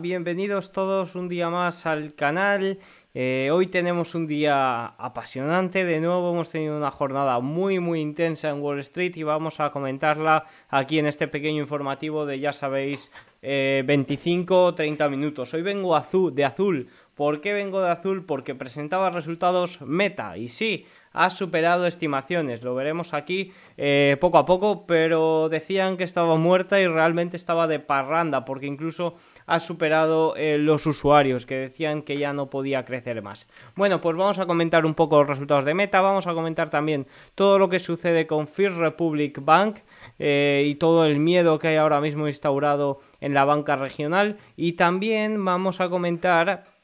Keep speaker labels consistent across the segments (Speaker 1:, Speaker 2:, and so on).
Speaker 1: Bienvenidos todos un día más al canal. Eh, hoy tenemos un día apasionante, de nuevo hemos tenido una jornada muy muy intensa en Wall Street y vamos a comentarla aquí en este pequeño informativo de ya sabéis 25 30 minutos. Hoy vengo azul, de azul. ¿Por qué vengo de azul? Porque presentaba resultados meta y sí, ha superado estimaciones. Lo veremos aquí eh, poco a poco, pero decían que estaba muerta y realmente estaba de parranda, porque incluso ha superado eh, los usuarios que decían que ya no podía crecer más. Bueno, pues vamos a comentar un poco los resultados de Meta, vamos a comentar también todo lo que sucede con First Republic Bank eh, y todo el miedo que hay ahora mismo instaurado en la banca regional y también vamos a comentar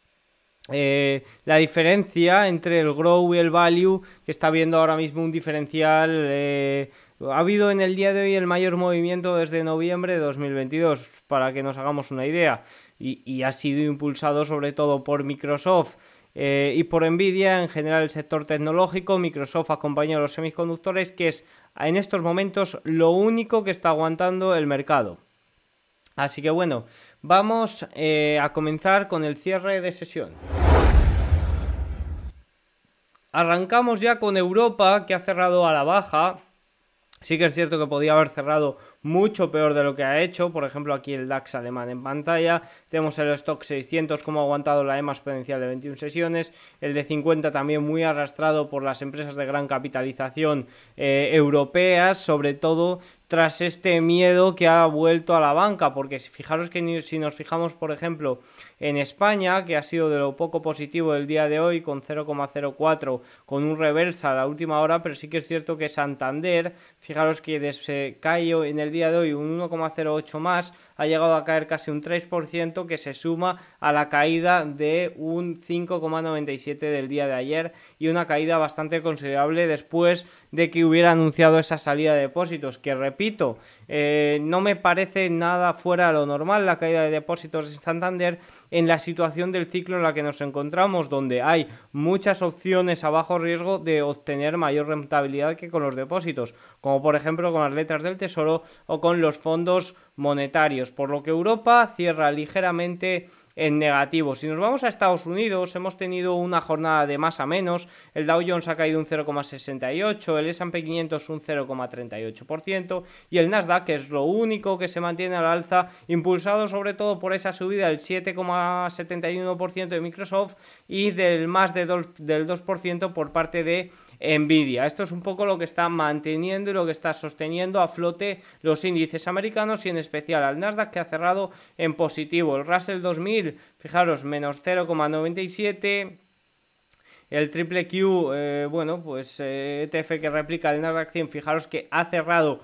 Speaker 1: eh, la diferencia entre el grow y el value, que está viendo ahora mismo un diferencial. Eh, ha habido en el día de hoy el mayor movimiento desde noviembre de 2022, para que nos hagamos una idea, y, ha sido impulsado sobre todo por Microsoft. Eh, y por Nvidia, en general el sector tecnológico, Microsoft acompaña a los semiconductores, que es en estos momentos lo único que está aguantando el mercado. Así que bueno, vamos eh, a comenzar con el cierre de sesión. Arrancamos ya con Europa, que ha cerrado a la baja. Sí que es cierto que podía haber cerrado mucho peor de lo que ha hecho. Por ejemplo, aquí el DAX alemán en pantalla. Tenemos el stock 600 como ha aguantado la EMA exponencial de 21 sesiones. El de 50 también muy arrastrado por las empresas de gran capitalización eh, europeas, sobre todo tras este miedo que ha vuelto a la banca, porque fijaros que si nos fijamos, por ejemplo, en España, que ha sido de lo poco positivo el día de hoy, con 0,04, con un reversa a la última hora, pero sí que es cierto que Santander, fijaros que se cayó en el día de hoy un 1,08 más, ha llegado a caer casi un 3%, que se suma a la caída de un 5,97 del día de ayer y una caída bastante considerable después de que hubiera anunciado esa salida de depósitos, que repito, eh, no me parece nada fuera de lo normal la caída de depósitos en Santander en la situación del ciclo en la que nos encontramos, donde hay muchas opciones a bajo riesgo de obtener mayor rentabilidad que con los depósitos, como por ejemplo con las letras del Tesoro o con los fondos monetarios, por lo que Europa cierra ligeramente en negativo. Si nos vamos a Estados Unidos, hemos tenido una jornada de más a menos. El Dow Jones ha caído un 0,68, el S&P 500 un 0,38% y el Nasdaq, que es lo único que se mantiene al alza, impulsado sobre todo por esa subida del 7,71% de Microsoft y del más de del 2% por parte de Nvidia. Esto es un poco lo que está manteniendo y lo que está sosteniendo a flote los índices americanos y en especial al Nasdaq que ha cerrado en positivo. El Russell 2000, fijaros, menos 0,97. El triple Q, eh, bueno, pues ETF eh, e que replica el Nasdaq 100, fijaros que ha cerrado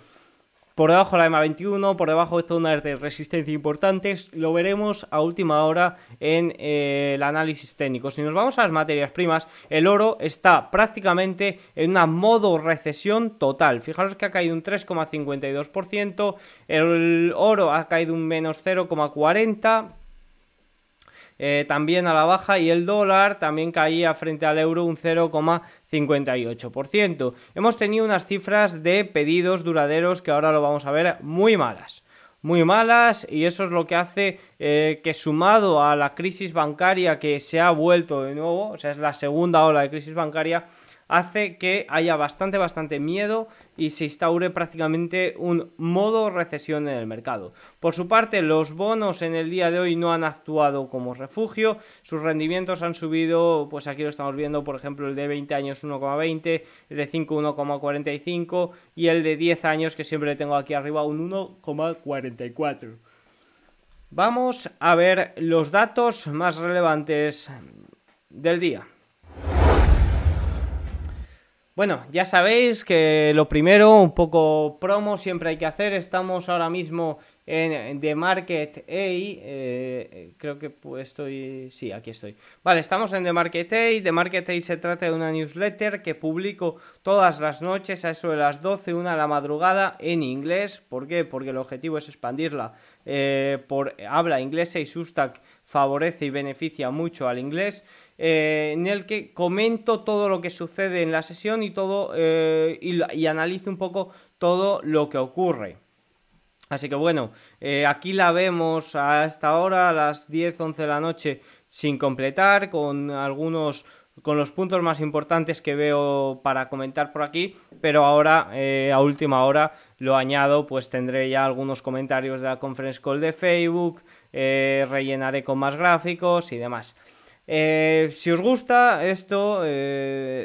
Speaker 1: por debajo la EMA 21, por debajo de zonas de resistencia importantes, lo veremos a última hora en eh, el análisis técnico. Si nos vamos a las materias primas, el oro está prácticamente en una modo recesión total. Fijaros que ha caído un 3,52%, el oro ha caído un menos 0,40%. Eh, también a la baja y el dólar también caía frente al euro un 0,58%. Hemos tenido unas cifras de pedidos duraderos que ahora lo vamos a ver muy malas muy malas y eso es lo que hace eh, que sumado a la crisis bancaria que se ha vuelto de nuevo, o sea, es la segunda ola de crisis bancaria, hace que haya bastante, bastante miedo y se instaure prácticamente un modo recesión en el mercado. Por su parte, los bonos en el día de hoy no han actuado como refugio, sus rendimientos han subido, pues aquí lo estamos viendo, por ejemplo, el de 20 años 1,20, el de 5 1,45 y el de 10 años que siempre tengo aquí arriba un 1,44. Vamos a ver los datos más relevantes del día. Bueno, ya sabéis que lo primero, un poco promo siempre hay que hacer. Estamos ahora mismo en The Market A. Eh, creo que estoy. Sí, aquí estoy. Vale, estamos en The Market A. The Market A se trata de una newsletter que publico todas las noches a eso de las 12, una de la madrugada en inglés. ¿Por qué? Porque el objetivo es expandirla eh, por habla inglesa y Substack favorece y beneficia mucho al inglés. Eh, en el que comento todo lo que sucede en la sesión y todo eh, y, analizo un poco todo lo que ocurre. Así que bueno, eh, aquí la vemos a esta hora, a las 10, 11 de la noche, sin completar, con algunos con los puntos más importantes que veo para comentar por aquí, pero ahora a última hora lo añado, pues tendré ya algunos comentarios de la conference call de Facebook, rellenaré con más gráficos y demás. Si os gusta esto,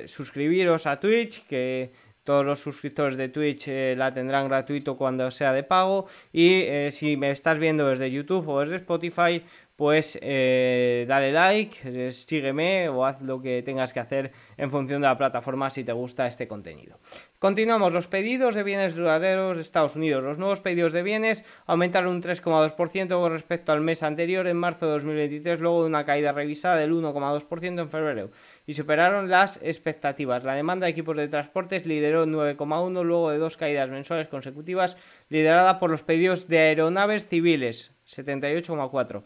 Speaker 1: suscribiros a Twitch, que todos los suscriptores de Twitch eh, la tendrán gratuito cuando sea de pago. Y eh, si me estás viendo desde YouTube o desde Spotify, pues eh, dale like, sígueme o haz lo que tengas que hacer en función de la plataforma si te gusta este contenido. Continuamos, los pedidos de bienes duraderos de Estados Unidos. Los nuevos pedidos de bienes aumentaron un 3,2% con respecto al mes anterior en marzo de 2023, luego de una caída revisada del 1,2% en febrero y superaron las expectativas. La demanda de equipos de transportes lideró 9,1 luego de dos caídas mensuales consecutivas liderada por los pedidos de aeronaves civiles, 78,4.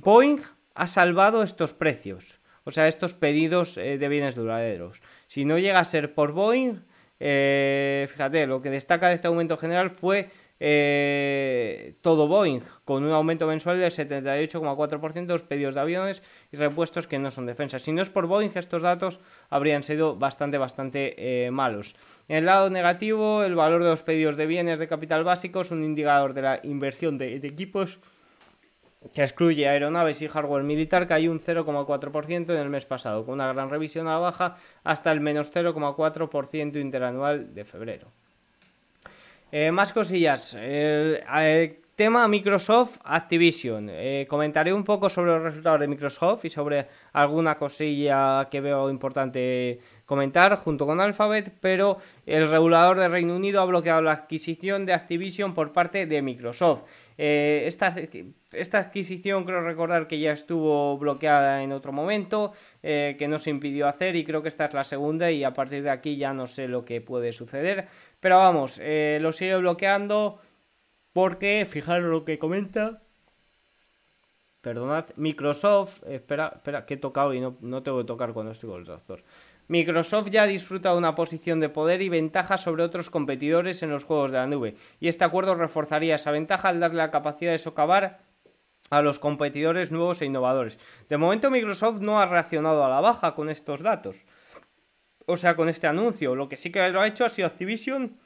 Speaker 1: Boeing ha salvado estos precios, o sea, estos pedidos eh, de bienes duraderos. Si no llega a ser por Boeing, eh, fíjate, lo que destaca de este aumento general fue eh, todo Boeing, con un aumento mensual del 78,4% de los pedidos de aviones y repuestos que no son defensa. Si no es por Boeing, estos datos habrían sido bastante, bastante malos. En el lado negativo, el valor de los pedidos de bienes de capital básico es un indicador de la inversión de equipos que excluye aeronaves y hardware militar, cayó un 0,4% en el mes pasado, con una gran revisión a la baja hasta el menos 0,4% interanual de febrero. Eh, más cosillas. El, tema Microsoft Activision. Eh, comentaré un poco sobre los resultados de Microsoft y sobre alguna cosilla que veo importante comentar junto con Alphabet, pero el regulador de Reino Unido ha bloqueado la adquisición de Activision por parte de Microsoft. Eh, esta, esta, adquisición creo recordar que ya estuvo bloqueada en otro momento, eh, que no se impidió hacer y creo que esta es la segunda y a partir de aquí ya no sé lo que puede suceder. Pero vamos, eh, lo sigue bloqueando porque, fijaros lo que comenta. Perdonad, Microsoft, espera, espera, que he tocado y no, no tengo que tocar cuando estoy con el doctor. Microsoft ya disfruta de una posición de poder y ventaja sobre otros competidores en los juegos de la nube, y este acuerdo reforzaría esa ventaja al darle la capacidad de socavar a los competidores nuevos e innovadores. De momento Microsoft no ha reaccionado a la baja con estos datos, o sea, con este anuncio. Lo que sí que lo ha hecho ha sido Activision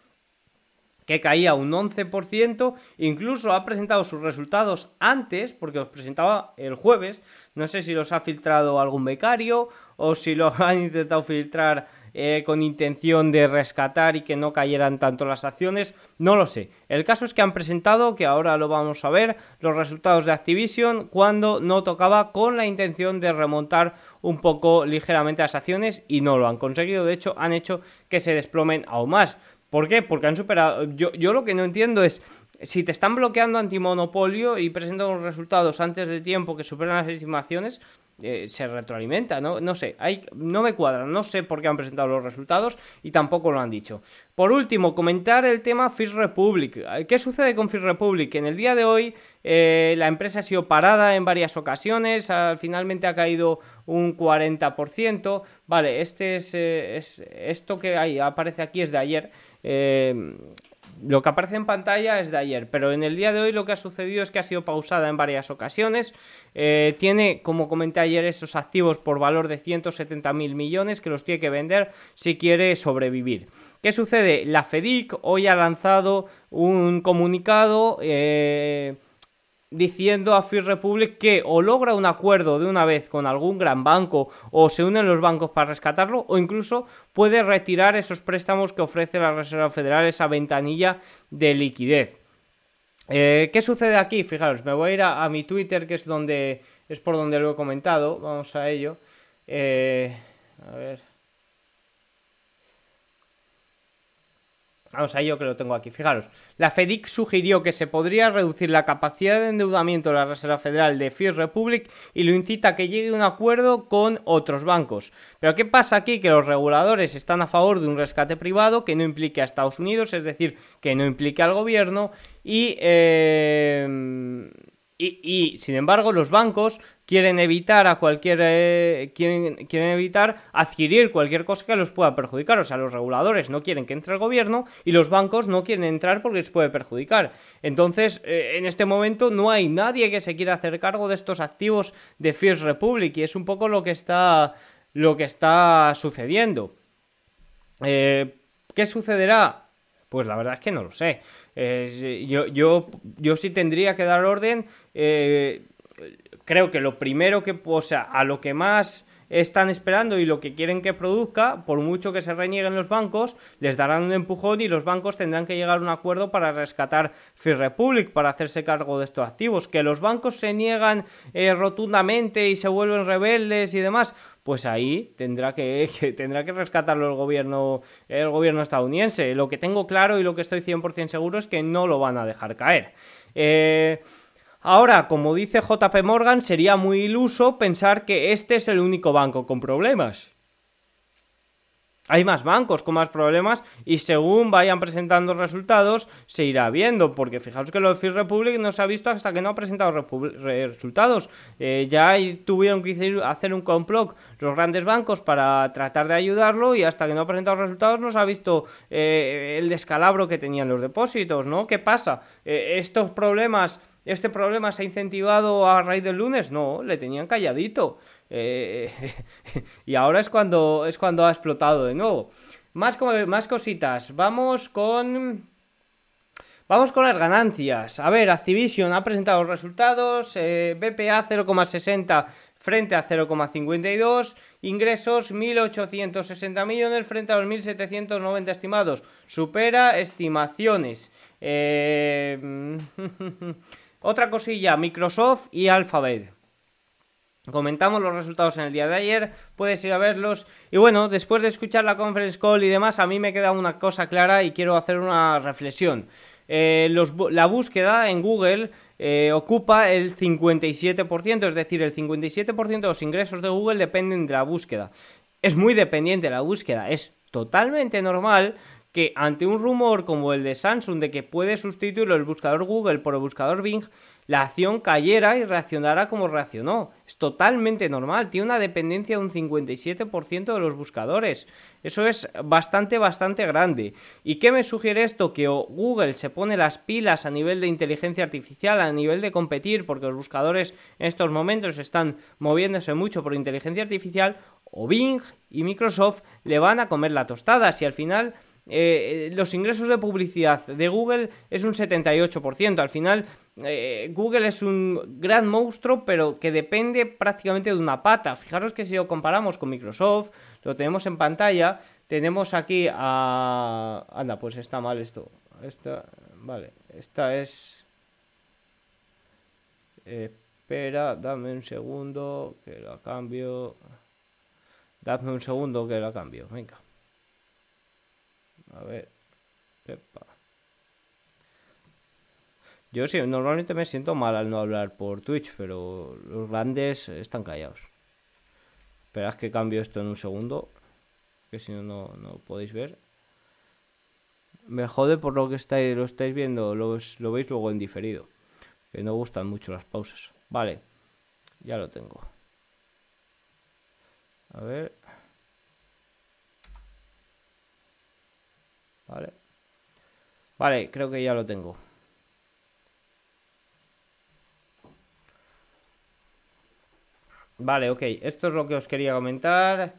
Speaker 1: que caía un 11%, incluso ha presentado sus resultados antes, porque los presentaba el jueves, no sé si los ha filtrado algún becario o si lo han intentado filtrar eh, con intención de rescatar y que no cayeran tanto las acciones, no lo sé. El caso es que han presentado, que ahora lo vamos a ver, los resultados de Activision cuando no tocaba con la intención de remontar un poco ligeramente las acciones y no lo han conseguido, de hecho han hecho que se desplomen aún más. ¿Por qué? Porque han superado. Yo, yo lo que no entiendo es. Si te están bloqueando antimonopolio y presentan unos resultados antes de tiempo que superan las estimaciones, eh, se retroalimenta, ¿no? No sé, no me cuadra, no sé por qué han presentado los resultados y tampoco lo han dicho. Por último, comentar el tema First Republic. ¿Qué sucede con First Republic? En el día de hoy eh, la empresa ha sido parada en varias ocasiones, finalmente ha caído un 40%. Vale, este es, eh, es esto que aparece aquí es de ayer. Eh, lo que aparece en pantalla es de ayer, pero en el día de hoy lo que ha sucedido es que ha sido pausada en varias ocasiones. Eh, tiene, como comenté ayer, esos activos por valor de 170 mil millones que los tiene que vender si quiere sobrevivir. ¿Qué sucede? La FEDIC hoy ha lanzado un comunicado. Eh, diciendo a Free Republic que o logra un acuerdo de una vez con algún gran banco o se unen los bancos para rescatarlo o incluso puede retirar esos préstamos que ofrece la Reserva Federal, esa ventanilla de liquidez. Eh, ¿Qué sucede aquí? Fijaros, me voy a ir a, mi Twitter, que es donde es por donde lo he comentado. Vamos a ello. Eh, a ver. Vamos a yo que lo tengo aquí. Fijaros, la FEDIC sugirió que se podría reducir la capacidad de endeudamiento de la Reserva Federal de First Republic y lo incita a que llegue a un acuerdo con otros bancos. Pero ¿qué pasa aquí? Que los reguladores están a favor de un rescate privado que no implique a Estados Unidos, es decir, que no implique al gobierno y... Eh, Y, sin embargo, los bancos quieren evitar a cualquier. Eh, quieren, quieren, evitar adquirir cualquier cosa que los pueda perjudicar. O sea, los reguladores no quieren que entre el gobierno y los bancos no quieren entrar porque les puede perjudicar. Entonces, eh, en este momento no hay nadie que se quiera hacer cargo de estos activos de First Republic. Y es un poco lo que está. lo que está sucediendo. Eh, ¿Qué sucederá? Pues la verdad es que no lo sé yo, yo, yo sí tendría que dar orden. Eh, creo que lo primero que, o sea, a lo que más están esperando y lo que quieren que produzca, por mucho que se renieguen los bancos, les darán un empujón y los bancos tendrán que llegar a un acuerdo para rescatar Free Republic, para hacerse cargo de estos activos. Que los bancos se niegan eh, rotundamente y se vuelven rebeldes y demás, pues ahí tendrá que, tendrá que rescatarlo el gobierno, el gobierno estadounidense. Lo que tengo claro y lo que estoy 100% seguro es que no lo van a dejar caer. Eh, Ahora, como dice JP Morgan, sería muy iluso pensar que este es el único banco con problemas. Hay más bancos con más problemas y según vayan presentando resultados se irá viendo, porque fijaos que lo de Free Republic no se ha visto hasta que no ha presentado resultados. Eh, ya tuvieron que hacer un complot los grandes bancos para tratar de ayudarlo y hasta que no ha presentado resultados no se ha visto eh, el descalabro que tenían los depósitos, ¿no? ¿Qué pasa? Eh, estos problemas ¿Este problema se ha incentivado a raíz del lunes? No, le tenían calladito. Y ahora es cuando, es cuando ha explotado de nuevo. Más, más cositas. Vamos con... Vamos con las ganancias. A ver, Activision ha presentado los resultados. Eh, BPA 0,60 frente a 0,52. Ingresos 1.860 millones frente a los 1.790 estimados. Supera estimaciones. Eh... Otra cosilla, Microsoft y Alphabet. Comentamos los resultados en el día de ayer, puedes ir a verlos. Y bueno, después de escuchar la conference call y demás, a mí me queda una cosa clara y quiero hacer una reflexión. Eh, la búsqueda en Google eh, ocupa el 57%, es decir, el 57% de los ingresos de Google dependen de la búsqueda. Es muy dependiente de la búsqueda, es totalmente normal que ante un rumor como el de Samsung de que puede sustituir el buscador Google por el buscador Bing, la acción cayera y reaccionara como reaccionó. Es totalmente normal, tiene una dependencia de un 57% de los buscadores. Eso es bastante, bastante grande. ¿Y qué me sugiere esto? Que Google se pone las pilas a nivel de inteligencia artificial, a nivel de competir, porque los buscadores en estos momentos están moviéndose mucho por inteligencia artificial, o Bing y Microsoft le van a comer la tostada. Si al final eh, los ingresos de publicidad de Google es un 78%. Al final, eh, Google es un gran monstruo, pero que depende prácticamente de una pata. Fijaros que si lo comparamos con Microsoft, lo tenemos en pantalla, tenemos aquí a... Anda, pues está mal esto. Esta, vale, esta es... espera, dame un segundo, que la cambio. Dame un segundo que la cambio, venga. A ver. Yo sí, normalmente me siento mal al no hablar por Twitch, pero los grandes están callados. Esperad que cambio esto en un segundo, que si no, no, no podéis ver. Me jode por lo que estáis, lo estáis viendo, lo veis luego en diferido. Que no gustan mucho las pausas. Vale, ya lo tengo. A ver. Vale. Vale, creo que ya lo tengo. Vale, ok. Esto es lo que os quería comentar.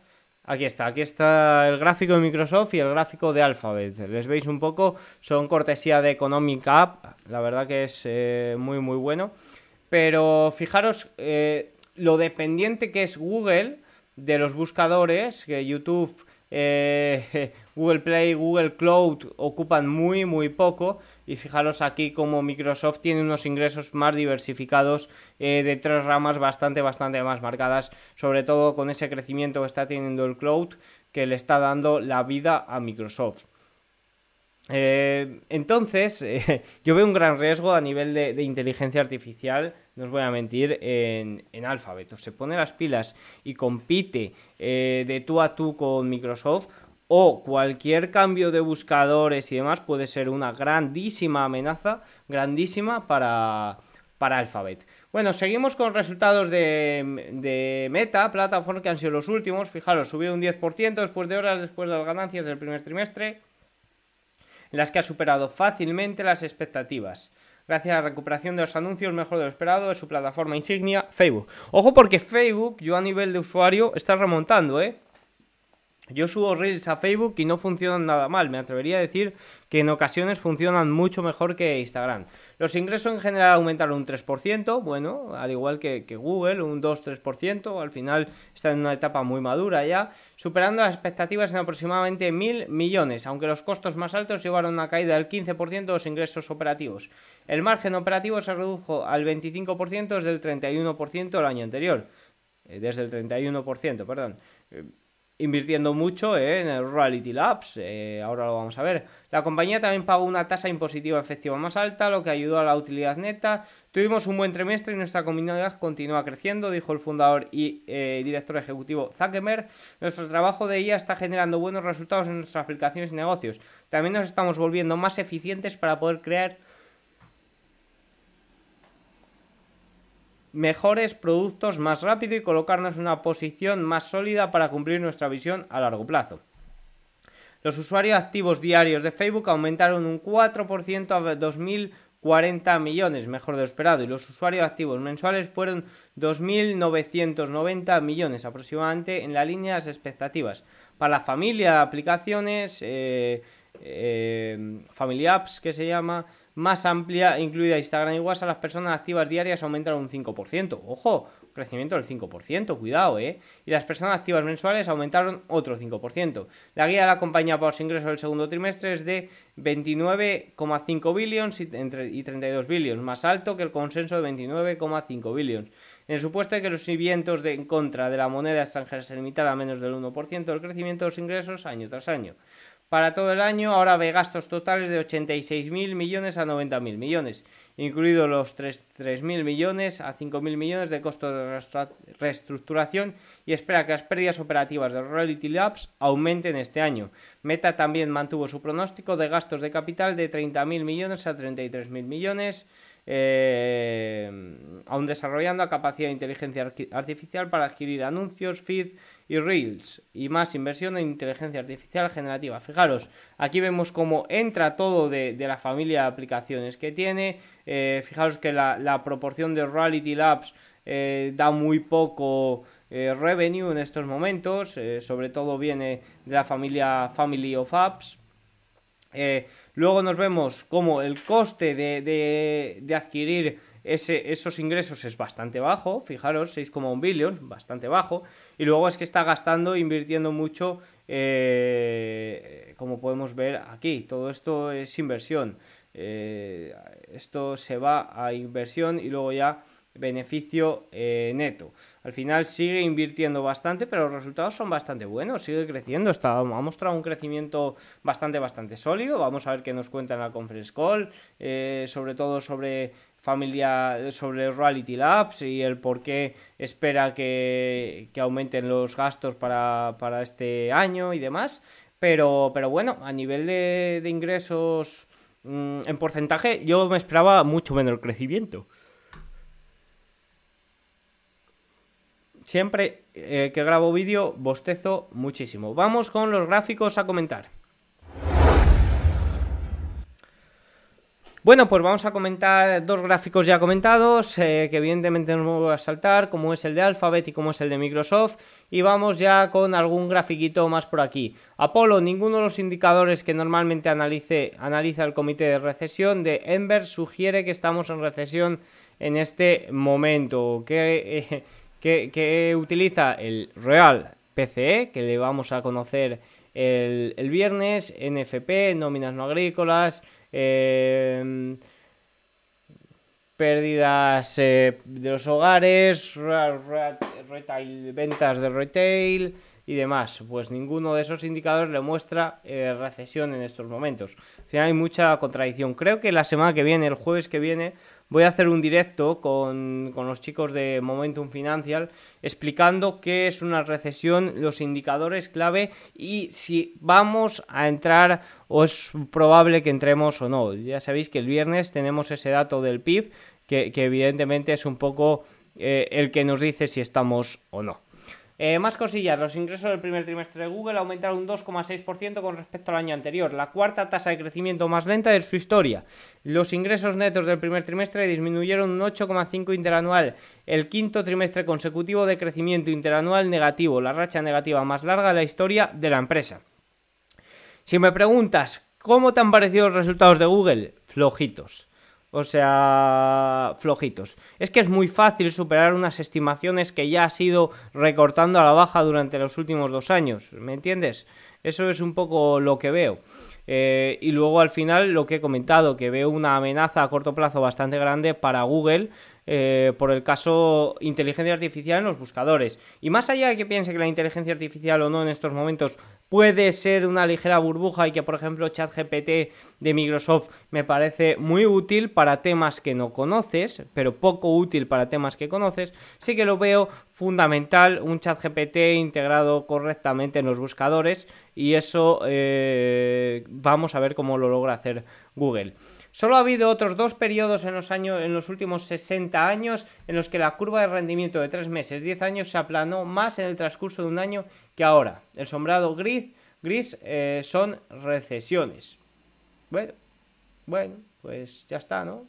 Speaker 1: Aquí está, aquí está el gráfico de Microsoft y el gráfico de Alphabet. Les veis un poco, son cortesía de Economic App, la verdad que es eh, muy muy bueno. Pero fijaros eh, lo dependiente que es Google de los buscadores, que YouTube eh, Google Play, Google Cloud ocupan muy, muy poco. Y fijaros aquí como Microsoft tiene unos ingresos más diversificados eh, de tres ramas bastante, bastante más marcadas. Sobre todo con ese crecimiento que está teniendo el cloud que le está dando la vida a Microsoft. Eh, entonces, yo veo un gran riesgo a nivel de, inteligencia artificial, no os voy a mentir, en, en Alphabet. se pone las pilas y compite eh, de tú a tú con Microsoft, o cualquier cambio de buscadores y demás puede ser una grandísima amenaza, grandísima para, para Alphabet. Bueno, seguimos con resultados de, de Meta, plataforma que han sido los últimos. Fijaros, subió un 10% después de horas después de las ganancias del primer trimestre, las que ha superado fácilmente las expectativas gracias a la recuperación de los anuncios mejor de lo esperado de su plataforma insignia Facebook. Ojo porque Facebook, yo a nivel de usuario, está remontando, ¿eh? Yo subo Reels a Facebook y no funcionan nada mal. Me atrevería a decir que en ocasiones funcionan mucho mejor que Instagram. Los ingresos en general aumentaron un 3%, bueno, al igual que, Google, un 2-3%. Al final está en una etapa muy madura ya, superando las expectativas en aproximadamente mil millones, aunque los costos más altos llevaron a una caída del 15% de los ingresos operativos. El margen operativo se redujo al 25% desde el 31% el año anterior. Eh, desde el 31%, perdón invirtiendo mucho en el Reality Labs, eh, ahora lo vamos a ver. La compañía también pagó una tasa impositiva efectiva más alta, lo que ayudó a la utilidad neta. Tuvimos un buen trimestre y nuestra comunidad continúa creciendo, dijo el fundador y eh, director ejecutivo Zuckerberg. Nuestro trabajo de IA está generando buenos resultados en nuestras aplicaciones y negocios. También nos estamos volviendo más eficientes para poder crear mejores productos más rápido y colocarnos en una posición más sólida para cumplir nuestra visión a largo plazo. Los usuarios activos diarios de Facebook aumentaron un 4% a 2.040 millones, mejor de lo esperado, y los usuarios activos mensuales fueron 2.990 millones aproximadamente en la línea de las expectativas. Para la familia de aplicaciones, eh, eh, Family Apps que se llama, más amplia, incluida Instagram y WhatsApp, las personas activas diarias aumentaron un 5%. Ojo, crecimiento del 5%, cuidado, ¿eh? Y las personas activas mensuales aumentaron otro 5%. La guía de la compañía para los ingresos del segundo trimestre es de 29,5 billions y, 32 billions, más alto que el consenso de 29,5 billions. En el supuesto de que los vientos de, en contra de la moneda extranjera se limitaran a menos del 1% del crecimiento de los ingresos año tras año para todo el año. Ahora ve gastos totales de 86.000 millones a 90.000 millones, incluidos los 3.000 millones a 5.000 millones de costo de reestructuración y espera que las pérdidas operativas de Reality Labs aumenten este año. Meta también mantuvo su pronóstico de gastos de capital de 30.000 millones a 33.000 millones. Eh, aún desarrollando la capacidad de inteligencia artificial para adquirir anuncios, feed y reels y más inversión en inteligencia artificial generativa. Fijaros, aquí vemos cómo entra todo de, la familia de aplicaciones que tiene. Eh, fijaros que la, proporción de Reality Labs eh, da muy poco revenue en estos momentos, sobre todo viene de la familia Family of Apps. Luego nos vemos como el coste de, adquirir esos ingresos es bastante bajo, fijaros, 6,1 billions, bastante bajo, y luego es que está gastando, invirtiendo mucho, eh, como podemos ver aquí, todo esto es inversión, eh, esto se va a inversión y luego ya beneficio eh, neto. Al final sigue invirtiendo bastante, pero los resultados son bastante buenos, sigue creciendo, está, ha mostrado un crecimiento bastante, bastante sólido. Vamos a ver qué nos cuenta en la conference call, eh, sobre todo sobre familia, sobre Reality Labs y el por qué espera que, aumenten los gastos para, este año y demás. Pero, pero bueno, a nivel de, ingresos mm, en porcentaje, yo me esperaba mucho menos crecimiento. Siempre eh, que grabo vídeo bostezo muchísimo. Vamos con los gráficos a comentar. Bueno, pues vamos a comentar dos gráficos ya comentados, eh, que evidentemente no voy a saltar, como es el de Alphabet y como es el de Microsoft. Y vamos ya con algún grafiquito más por aquí. Apolo, ninguno de los indicadores que normalmente analice, analiza el comité de recesión de Enver sugiere que estamos en recesión en este momento. Que, eh, que, utiliza el Real PCE, que le vamos a conocer el, viernes, NFP, nóminas no agrícolas, em, pérdidas eh, de los hogares, ventas de retail y demás. Pues ninguno de esos indicadores le muestra eh, recesión en estos momentos. Al final hay mucha contradicción. Creo que la semana que viene, el jueves que viene, voy a hacer un directo con, los chicos de Momentum Financial explicando qué es una recesión, los indicadores clave y si vamos a entrar o es probable que entremos o no. Ya sabéis que el viernes tenemos ese dato del PIB que, evidentemente es un poco eh, el que nos dice si estamos o no. Eh, más cosillas, los ingresos del primer trimestre de Google aumentaron un 2,6% con respecto al año anterior, la cuarta tasa de crecimiento más lenta de su historia. Los ingresos netos del primer trimestre disminuyeron un 8,5% interanual, el quinto trimestre consecutivo de crecimiento interanual negativo, la racha negativa más larga de la historia de la empresa. Si me preguntas, ¿cómo te han parecido los resultados de Google? Flojitos. O sea, flojitos. Es que es muy fácil superar unas estimaciones que ya ha sido recortando a la baja durante los últimos dos años. ¿Me entiendes? Eso es un poco lo que veo. Eh, y luego al final lo que he comentado, que veo una amenaza a corto plazo bastante grande para Google eh, por el caso inteligencia artificial en los buscadores. Y más allá de que piense que la inteligencia artificial o no en estos momentos puede ser una ligera burbuja y que por ejemplo ChatGPT de Microsoft me parece muy útil para temas que no conoces, pero poco útil para temas que conoces, sí que lo veo fundamental un ChatGPT integrado correctamente en los buscadores y eso eh, vamos a ver cómo lo logra hacer Google. Solo ha habido otros dos periodos en los, años, en los últimos 60 años en los que la curva de rendimiento de 3 meses, 10 años se aplanó más en el transcurso de un año que ahora. El sombrado gris, gris eh, son recesiones. Bueno, bueno, pues ya está, ¿no?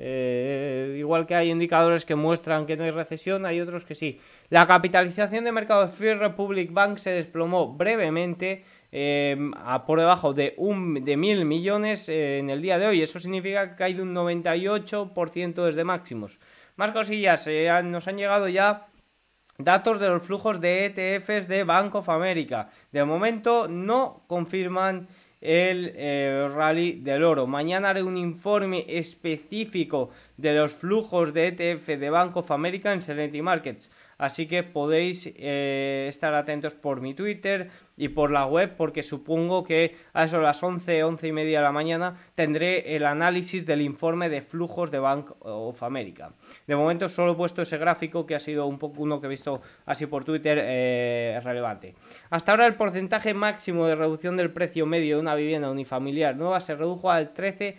Speaker 1: Eh, igual que hay indicadores que muestran que no hay recesión, hay otros que sí. La capitalización de mercado de Free Republic Bank se desplomó brevemente Em, a por debajo de, un, de mil millones eh, en el día de hoy. Eso significa que ha caído un 98% desde máximos. Más cosillas, eh, nos han llegado ya datos de los flujos de ETFs de Bank of America. De momento no confirman el eh, rally del oro. Mañana haré un informe específico de los flujos de ETF de Bank of America en Serenity Markets. Así que podéis eh, estar atentos por mi Twitter y por la web porque supongo que a eso las 11, 11 y media de la mañana tendré el análisis del informe de flujos de Bank of America. De momento solo he puesto ese gráfico que ha sido un poco uno que he visto así por Twitter eh, relevante. Hasta ahora el porcentaje máximo de reducción del precio medio de una vivienda unifamiliar nueva se redujo al 13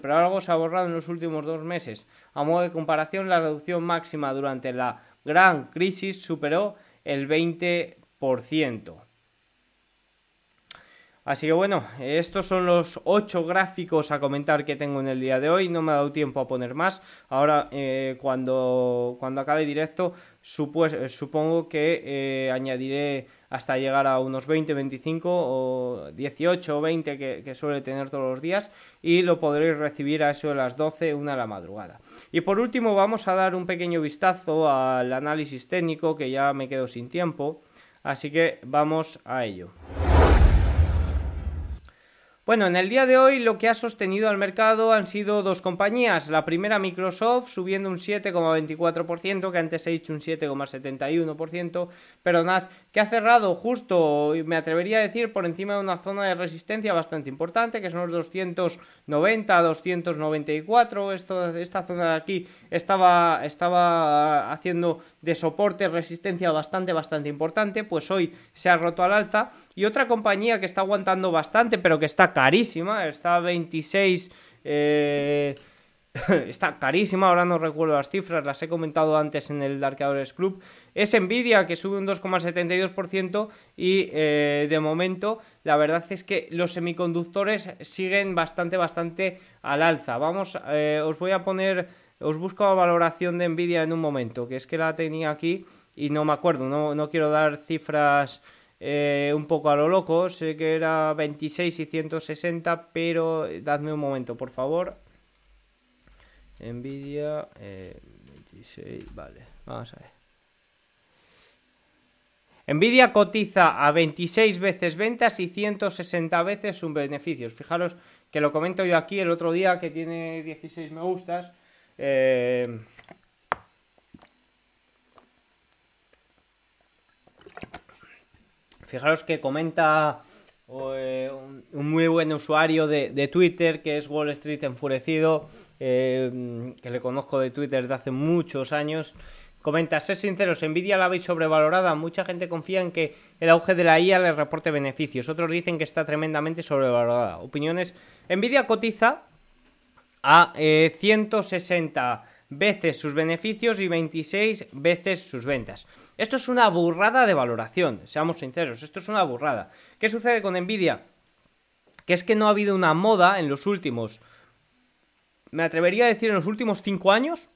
Speaker 1: pero algo se ha borrado en los últimos dos meses. A modo de comparación, la reducción máxima durante la gran crisis superó el 20%. Así que bueno, estos son los 8 gráficos a comentar que tengo en el día de hoy. No me ha dado tiempo a poner más. Ahora, eh, cuando, cuando acabe directo, supongo que eh, añadiré hasta llegar a unos 20, 25 o 18 o 20 que, suele tener todos los días y lo podréis recibir a eso de las 12, una de la madrugada. Y por último vamos a dar un pequeño vistazo al análisis técnico que ya me quedo sin tiempo, así que vamos a ello. Bueno, en el día de hoy lo que ha sostenido al mercado han sido dos compañías. La primera Microsoft subiendo un 7,24%, que antes he dicho un 7,71%, pero nada, que ha cerrado justo, me atrevería a decir, por encima de una zona de resistencia bastante importante, que son los 290, 294. Esto, esta zona de aquí estaba, estaba haciendo de soporte, resistencia bastante, bastante importante, pues hoy se ha roto al alza. Y otra compañía que está aguantando bastante, pero que está carísima, está a 26... Eh, está carísima, ahora no recuerdo las cifras, las he comentado antes en el Darkadores Club. Es Nvidia que sube un 2,72% y eh, de momento la verdad es que los semiconductores siguen bastante, bastante al alza. Vamos, eh, os voy a poner, os busco la valoración de Nvidia en un momento, que es que la tenía aquí y no me acuerdo, no, no quiero dar cifras eh, un poco a lo loco. Sé que era 26 y 160, pero dadme un momento, por favor. Nvidia 26, eh, vale, vamos a ver. Nvidia cotiza a 26 veces ventas y 160 veces sus beneficios. Fijaros que lo comento yo aquí el otro día que tiene 16 me gustas. Eh, Fijaros que comenta eh, un, muy buen usuario de, Twitter que es Wall Street Enfurecido, eh, que le conozco de Twitter desde hace muchos años. Comenta, ser sinceros, Nvidia la veis sobrevalorada. Mucha gente confía en que el auge de la IA le reporte beneficios. Otros dicen que está tremendamente sobrevalorada. Opiniones. Nvidia cotiza a 160 eh, veces sus beneficios y 26 veces sus ventas. Esto es una burrada de valoración, seamos sinceros, esto es una burrada. ¿Qué sucede con Nvidia? Que es que no ha habido una moda en los últimos, me atrevería a decir en los últimos 5 años,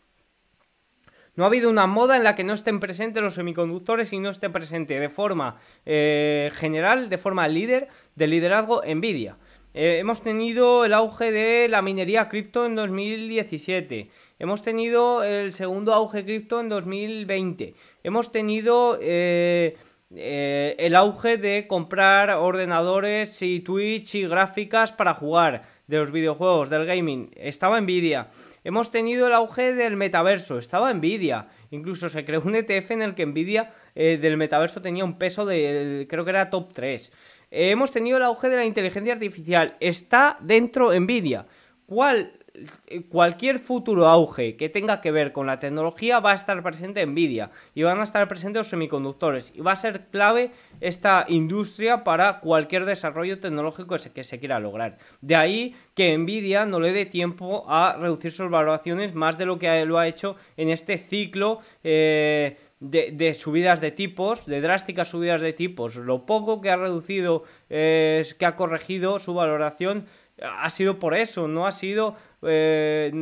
Speaker 1: no ha habido una moda en la que no estén presentes los semiconductores y no esté presente de forma eh, general, de forma líder, de liderazgo Nvidia. Eh, hemos tenido el auge de la minería cripto en 2017. Hemos tenido el segundo auge cripto en 2020. Hemos tenido eh, el auge de comprar ordenadores y Twitch y gráficas para jugar de los videojuegos, del gaming. Estaba Nvidia. Hemos tenido el auge del metaverso, estaba Nvidia. Incluso se creó un ETF en el que Nvidia eh, del metaverso tenía un peso de, creo que era top 3. Eh, hemos tenido el auge de la inteligencia artificial, está dentro Nvidia. ¿Cuál cualquier futuro auge que tenga que ver con la tecnología va a estar presente Nvidia y van a estar presentes los semiconductores y va a ser clave esta industria para cualquier desarrollo tecnológico que se quiera lograr. De ahí que Nvidia no le dé tiempo a reducir sus valoraciones más de lo que lo ha hecho en este ciclo. Eh, de, subidas de tipos, de drásticas subidas de tipos. Lo poco que ha reducido, eh, que ha corregido su valoración, ha sido por eso, no ha sido eh,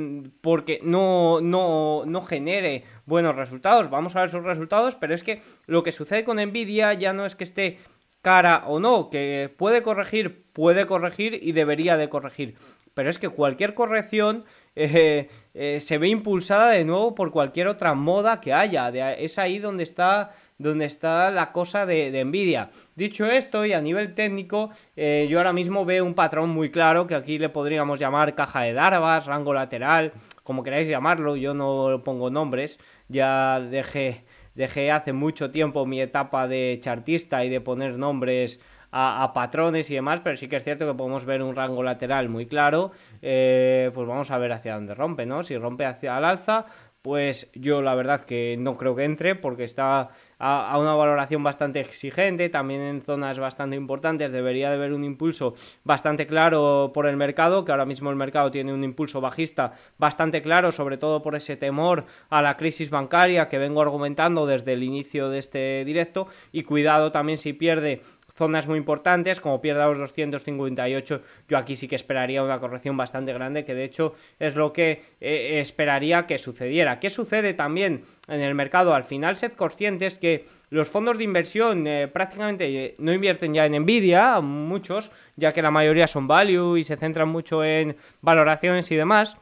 Speaker 1: porque no, no, no genere buenos resultados. Vamos a ver sus resultados, pero es que lo que sucede con Nvidia ya no es que esté cara o no, que puede corregir, puede corregir y debería de corregir. Pero es que cualquier corrección eh, eh, se ve impulsada de nuevo por cualquier otra moda que haya. es ahí donde está donde está la cosa de, Nvidia. Dicho esto, y a nivel técnico, eh, yo ahora mismo veo un patrón muy claro que aquí le podríamos llamar caja de Darvas, rango lateral, como queráis llamarlo, yo no pongo nombres, ya dejé, dejé hace mucho tiempo mi etapa de chartista y de poner nombres a, patrones y demás, pero sí que es cierto que podemos ver un rango lateral muy claro, eh, pues vamos a ver hacia dónde rompe, ¿no? Si rompe hacia el alza, pues yo la verdad que no creo que entre porque está a, una valoración bastante exigente, también en zonas bastante importantes debería de haber un impulso bastante claro por el mercado, que ahora mismo el mercado tiene un impulso bajista bastante claro, sobre todo por ese temor a la crisis bancaria que vengo argumentando desde el inicio de este directo y cuidado también si pierde zonas muy importantes, como pierda los 258, yo aquí sí que esperaría una corrección bastante grande, que de hecho es lo que eh, esperaría que sucediera. ¿Qué sucede también en el mercado? Al final, sed conscientes que los fondos de inversión eh, prácticamente eh, no invierten ya en Nvidia, muchos, ya que la mayoría son value y se centran mucho en valoraciones y demás.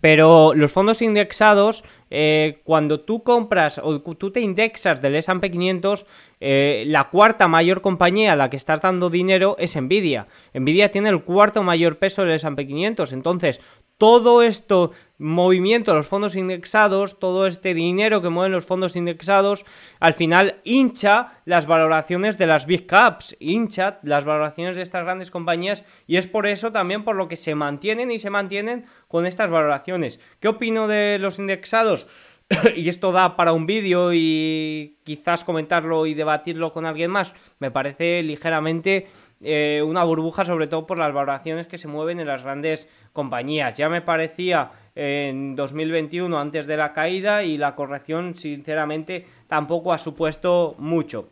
Speaker 1: Pero los fondos indexados, eh, cuando tú compras o tú te indexas del S&P 500, eh, la cuarta mayor compañía a la que estás dando dinero es Nvidia. Nvidia tiene el cuarto mayor peso del S&P 500. Entonces, todo esto movimiento de los fondos indexados, todo este dinero que mueven los fondos indexados, al final hincha las valoraciones de las big caps, hincha las valoraciones de estas grandes compañías y es por eso también por lo que se mantienen y se mantienen con estas valoraciones. ¿Qué opino de los indexados? y esto da para un vídeo y quizás comentarlo y debatirlo con alguien más, me parece ligeramente eh, una burbuja, sobre todo por las valoraciones que se mueven en las grandes compañías. Ya me parecía en 2021 antes de la caída y la corrección, sinceramente, tampoco ha supuesto mucho.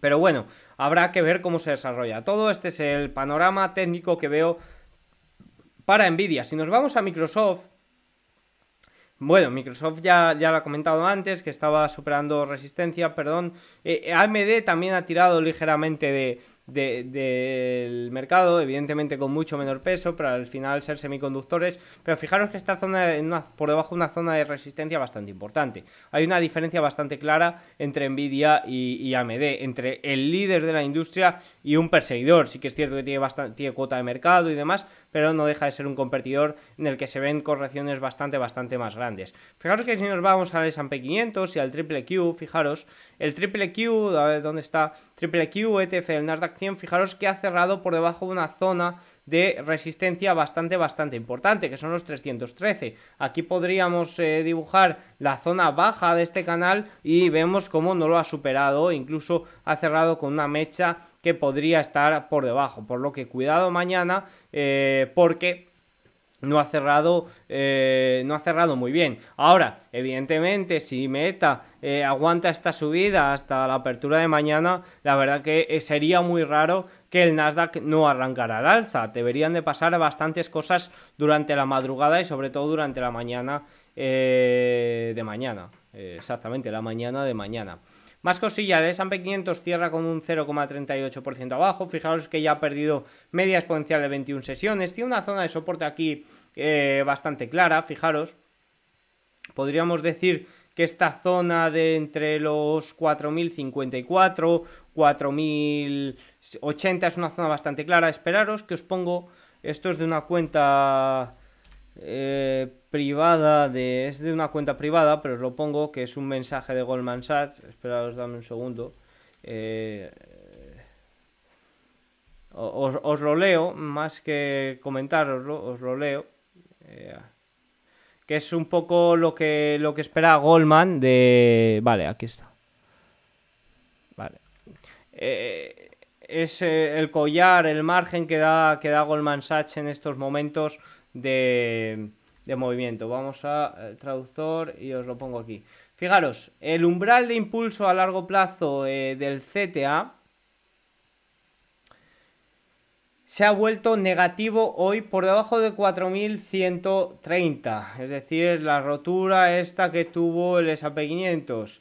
Speaker 1: Pero bueno, habrá que ver cómo se desarrolla. Todo este es el panorama técnico que veo para Nvidia. Si nos vamos a Microsoft, bueno, Microsoft ya, ya lo ha comentado antes, que estaba superando resistencia, perdón. Eh, AMD también ha tirado ligeramente de, del mercado, evidentemente con mucho menor peso, pero al final ser semiconductores. Pero fijaros que esta zona en por debajo de una zona de resistencia bastante importante. Hay una diferencia bastante clara entre Nvidia y, AMD, entre el líder de la industria y un perseguidor. Sí que es cierto que tiene, bastante, tiene cuota de mercado y demás, pero no deja de ser un competidor en el que se ven correcciones bastante, bastante más grandes. Fijaros que si nos vamos al S&P 500 y al triple Q, fijaros, el triple Q, a ver dónde está, triple Q, ETF, el Nasdaq fijaros que ha cerrado por debajo de una zona de resistencia bastante, bastante importante, que son los 313. Aquí podríamos eh, dibujar la zona baja de este canal y vemos cómo no lo ha superado, incluso ha cerrado con una mecha que podría estar por debajo, por lo que cuidado mañana, eh, porque no ha cerrado eh, no ha cerrado muy bien. Ahora evidentemente si Meta eh, aguanta esta subida hasta la apertura de mañana la verdad que eh, sería muy raro que el Nasdaq no arrancara al alza. Deberían de pasar bastantes cosas durante la madrugada y sobre todo durante la mañana de mañana. Exactamente la mañana de mañana más cosillas, el S&P 500 cierra con un 0,38% abajo. Fijaros que ya ha perdido media exponencial de 21 sesiones. Tiene una zona de soporte aquí eh, bastante clara, fijaros. Podríamos decir que esta zona de entre los 4054, 4080 es una zona bastante clara. Esperaros que os pongo, esto es de una cuenta eh, privada de. Es de una cuenta privada, pero os lo pongo, que es un mensaje de Goldman Sachs. Esperaos, dame un segundo. Eh, os, lo leo, más que comentaroslo, os lo leo. Eh, que es un poco lo que, lo que espera Goldman de... Vale, aquí está. Vale. es el collar, el margen que da, que da Goldman Sachs en estos momentos de, movimiento. Vamos al traductor y os lo pongo aquí. Fijaros, el umbral de impulso a largo plazo eh, del CTA se ha vuelto negativo hoy por debajo de 4130, es decir, la rotura esta que tuvo el S&P 500.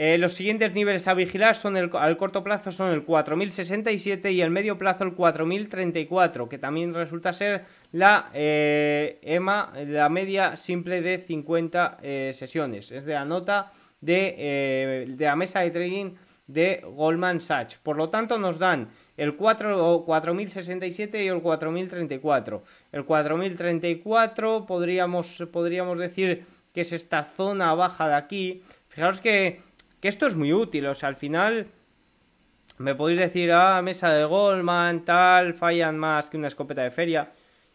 Speaker 1: Eh, los siguientes niveles a vigilar son el, al corto plazo son el 4067 y el medio plazo el 4034, que también resulta ser la eh, EMA, la media simple de 50 eh, sesiones. Es de la nota de, de, la mesa de trading de Goldman Sachs. Por lo tanto, nos dan el 4, 4067 y el 4034. El 4034 podríamos, podríamos decir que es esta zona baja de aquí. Fijaros que que esto es muy útil, o sea, al final me podéis decir, ah, mesa de Goldman, tal, fallan más que una escopeta de feria.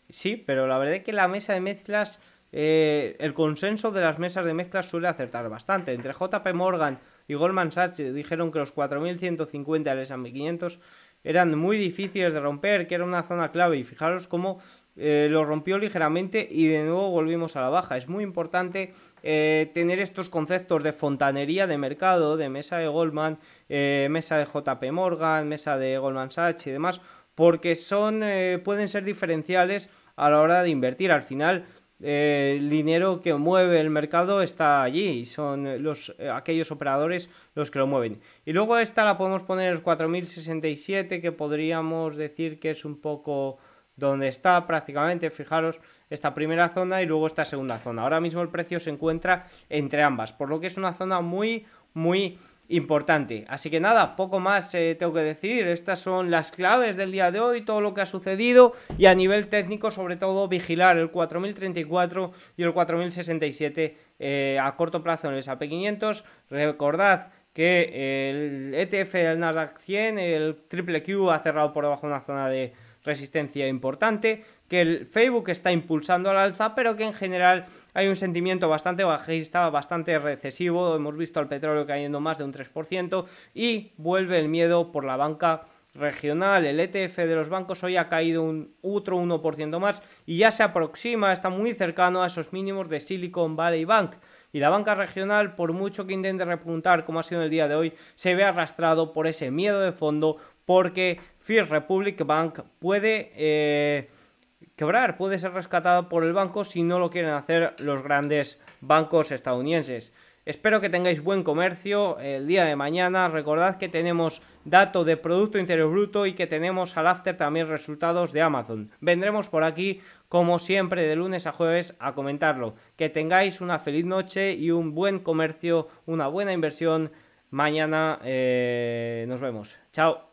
Speaker 1: Sí, pero la verdad es que la mesa de mezclas, eh, el consenso de las mesas de mezclas suele acertar bastante. Entre JP Morgan y Goldman Sachs dijeron que los 4150 del S&P 500 eran muy difíciles de romper, que era una zona clave. Y fijaros cómo eh, lo rompió ligeramente y de nuevo volvimos a la baja. Es muy importante eh, tener estos conceptos de fontanería de mercado, de mesa de Goldman, eh, mesa de JP Morgan, mesa de Goldman Sachs y demás, porque son pueden ser diferenciales a la hora de invertir. Al final, el dinero que mueve el mercado está allí y son los, aquellos operadores los que lo mueven. Y luego esta la podemos poner en los 4067, que podríamos decir que es un poco donde está prácticamente, fijaros, esta primera zona y luego esta segunda zona. Ahora mismo el precio se encuentra entre ambas, por lo que es una zona muy, muy importante. Así que nada, poco más eh, tengo que decir. Estas son las claves del día de hoy, todo lo que ha sucedido y a nivel técnico, sobre todo, vigilar el 4034 y el 4067 eh, a corto plazo en el S&P 500. Recordad que el ETF del Nasdaq 100, el triple Q ha cerrado por debajo de una zona de resistencia importante, que el Facebook está impulsando al alza, pero que en general hay un sentimiento bastante bajista, bastante recesivo, hemos visto al petróleo cayendo más de un 3% y vuelve el miedo por la banca regional, el ETF de los bancos hoy ha caído un otro 1% más y ya se aproxima, está muy cercano a esos mínimos de Silicon Valley Bank. Y la banca regional, por mucho que intente repuntar como ha sido el día de hoy, se ve arrastrado por ese miedo de fondo, porque First Republic Bank puede eh, quebrar, puede ser rescatado por el banco si no lo quieren hacer los grandes bancos estadounidenses. Espero que tengáis buen comercio el día de mañana. Recordad que tenemos dato de Producto Interior Bruto y que tenemos al after también resultados de Amazon. Vendremos por aquí, como siempre, de lunes a jueves a comentarlo. Que tengáis una feliz noche y un buen comercio, una buena inversión. Mañana eh, nos vemos. Chao.